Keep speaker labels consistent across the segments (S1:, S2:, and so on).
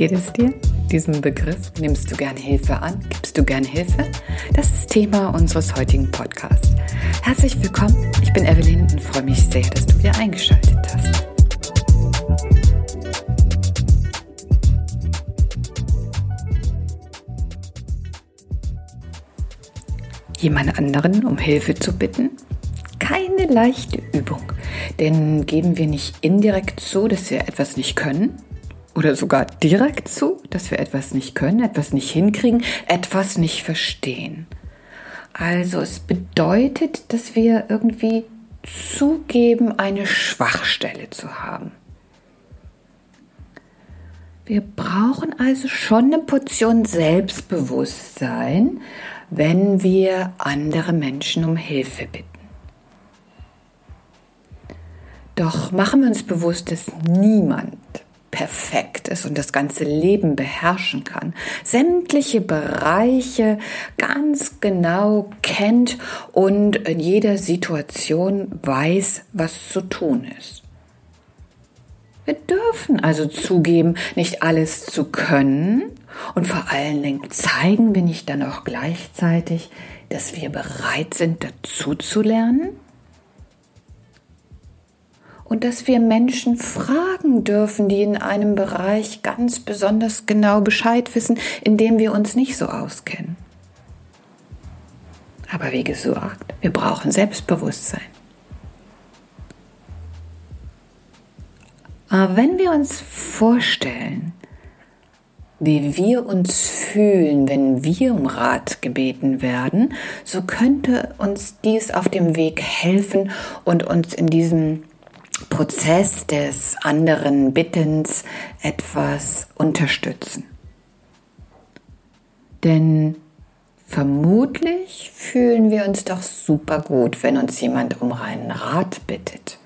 S1: geht es dir? Diesem Begriff nimmst du gerne Hilfe an? Gibst du gerne Hilfe? Das ist Thema unseres heutigen Podcasts. Herzlich willkommen. Ich bin Evelyn und freue mich sehr, dass du wieder eingeschaltet hast. Jemand anderen um Hilfe zu bitten? Keine leichte Übung. Denn geben wir nicht indirekt zu, dass wir etwas nicht können? Oder sogar direkt zu, dass wir etwas nicht können, etwas nicht hinkriegen, etwas nicht verstehen? Also es bedeutet, dass wir irgendwie zugeben, eine Schwachstelle zu haben. Wir brauchen also schon eine Portion Selbstbewusstsein, wenn wir andere Menschen um Hilfe bitten. Doch machen wir uns bewusst, dass niemand perfekt ist und das ganze Leben beherrschen kann, sämtliche Bereiche ganz genau kennt und in jeder Situation weiß, was zu tun ist. Wir dürfen also zugeben, nicht alles zu können und vor allen Dingen zeigen wir nicht dann auch gleichzeitig, dass wir bereit sind, dazu zu lernen und dass wir Menschen fragen dürfen, die in einem Bereich ganz besonders genau Bescheid wissen, in dem wir uns nicht so auskennen. Aber wie gesagt, wir brauchen Selbstbewusstsein. Aber wenn wir uns vorstellen, wie wir uns fühlen, wenn wir um Rat gebeten werden, so könnte uns dies auf dem Weg helfen und uns in diesem Prozess des anderen Bittens etwas unterstützen. Denn vermutlich fühlen wir uns doch super gut, wenn uns jemand um einen Rat bittet.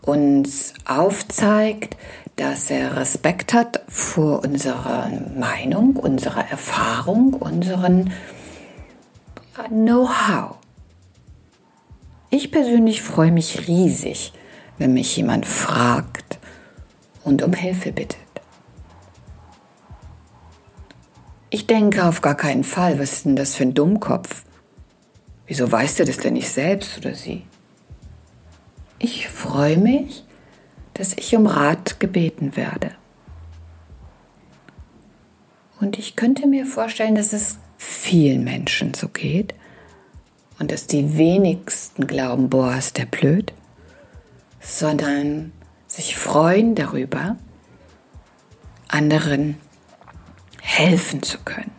S1: Uns aufzeigt, dass er Respekt hat vor unserer Meinung, unserer Erfahrung, unseren Know-how. Ich persönlich freue mich riesig, wenn mich jemand fragt und um Hilfe bittet. Ich denke auf gar keinen Fall, was ist denn das für ein Dummkopf? Wieso weißt du das denn nicht selbst oder sie? Ich freue mich, dass ich um Rat gebeten werde. Und ich könnte mir vorstellen, dass es vielen Menschen so geht, und dass die wenigsten glauben, boah, ist der blöd, sondern sich freuen darüber, anderen helfen zu können.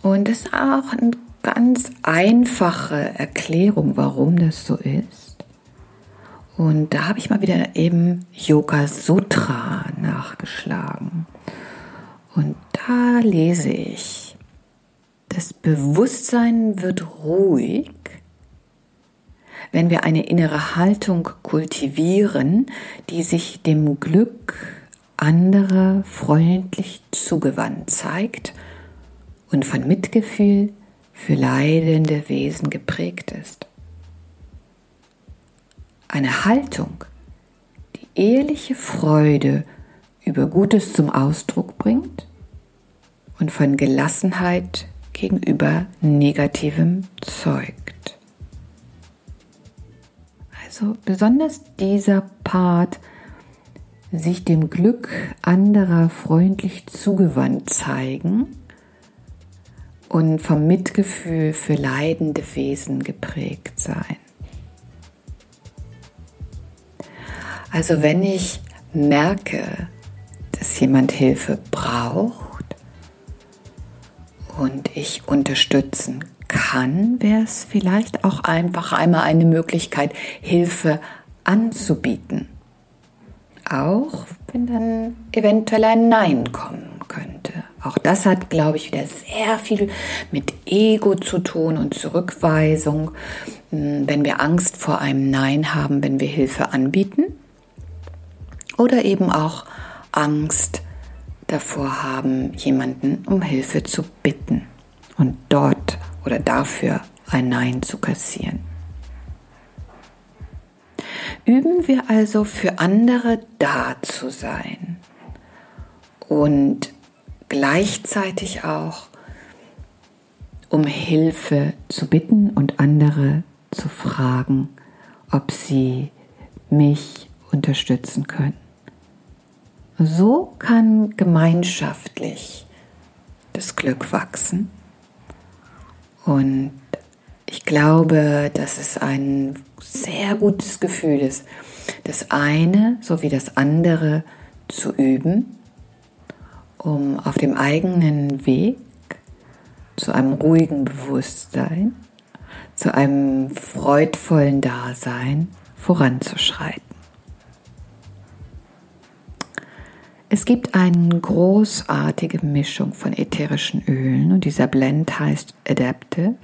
S1: Und es ist auch eine ganz einfache Erklärung, warum das so ist. Und da habe ich mal wieder eben Yoga Sutra nachgeschlagen. Und da lese ich, das Bewusstsein wird ruhig, wenn wir eine innere Haltung kultivieren, die sich dem Glück anderer freundlich zugewandt zeigt und von Mitgefühl für leidende Wesen geprägt ist. Eine Haltung, die ehrliche Freude über Gutes zum Ausdruck bringt und von Gelassenheit gegenüber negativem zeugt. Also besonders dieser Part, sich dem Glück anderer freundlich zugewandt zeigen und vom Mitgefühl für leidende Wesen geprägt sein. Also wenn ich merke, dass jemand Hilfe braucht, und ich unterstützen kann, wäre es vielleicht auch einfach einmal eine Möglichkeit, Hilfe anzubieten. Auch wenn dann eventuell ein Nein kommen könnte. Auch das hat, glaube ich, wieder sehr viel mit Ego zu tun und Zurückweisung, hm, wenn wir Angst vor einem Nein haben, wenn wir Hilfe anbieten. Oder eben auch Angst davor haben, jemanden um Hilfe zu bitten und dort oder dafür ein Nein zu kassieren. Üben wir also für andere da zu sein und gleichzeitig auch um Hilfe zu bitten und andere zu fragen, ob sie mich unterstützen können. So kann gemeinschaftlich das Glück wachsen. Und ich glaube, dass es ein sehr gutes Gefühl ist, das eine sowie das andere zu üben, um auf dem eigenen Weg zu einem ruhigen Bewusstsein, zu einem freudvollen Dasein voranzuschreiten. Es gibt eine großartige Mischung von ätherischen Ölen und dieser Blend heißt Adaptive.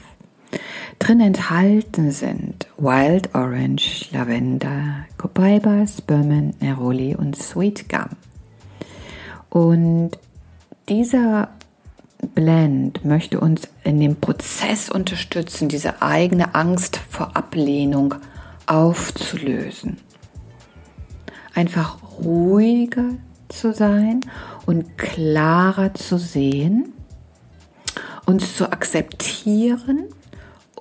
S1: Drin enthalten sind Wild Orange, Lavender, Copaiba, Spearmint, Neroli und Sweet Gum. Und dieser Blend möchte uns in dem Prozess unterstützen, diese eigene Angst vor Ablehnung aufzulösen. Einfach ruhiger zu sein und klarer zu sehen, uns zu akzeptieren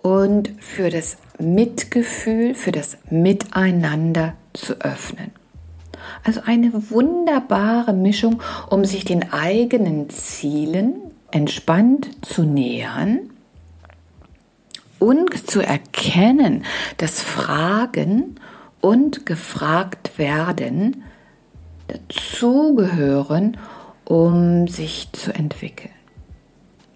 S1: und für das Mitgefühl, für das Miteinander zu öffnen. Also eine wunderbare Mischung, um sich den eigenen Zielen entspannt zu nähern und zu erkennen, dass Fragen und gefragt werden dazugehören, um sich zu entwickeln.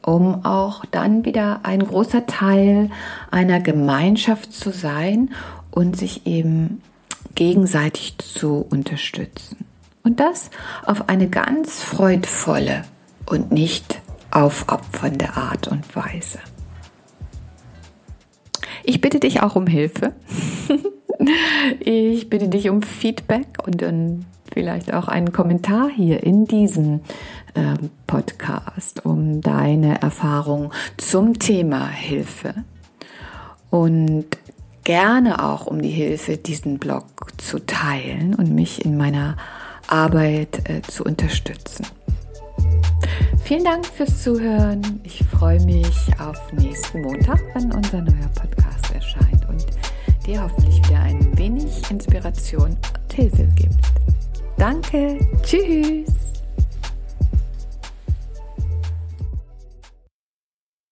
S1: Um auch dann wieder ein großer Teil einer Gemeinschaft zu sein und sich eben gegenseitig zu unterstützen. Und das auf eine ganz freudvolle und nicht aufopfernde Art und Weise. Ich bitte dich auch um Hilfe. ich bitte dich um Feedback und dann vielleicht auch einen Kommentar hier in diesem äh, Podcast, um deine Erfahrung zum Thema Hilfe und gerne auch um die Hilfe, diesen Blog zu teilen und mich in meiner Arbeit äh, zu unterstützen. Vielen Dank fürs Zuhören. Ich freue mich auf nächsten Montag, wenn unser neuer Podcast erscheint und dir hoffentlich wieder ein wenig Inspiration und Hilfe gibt. Danke. Tschüss.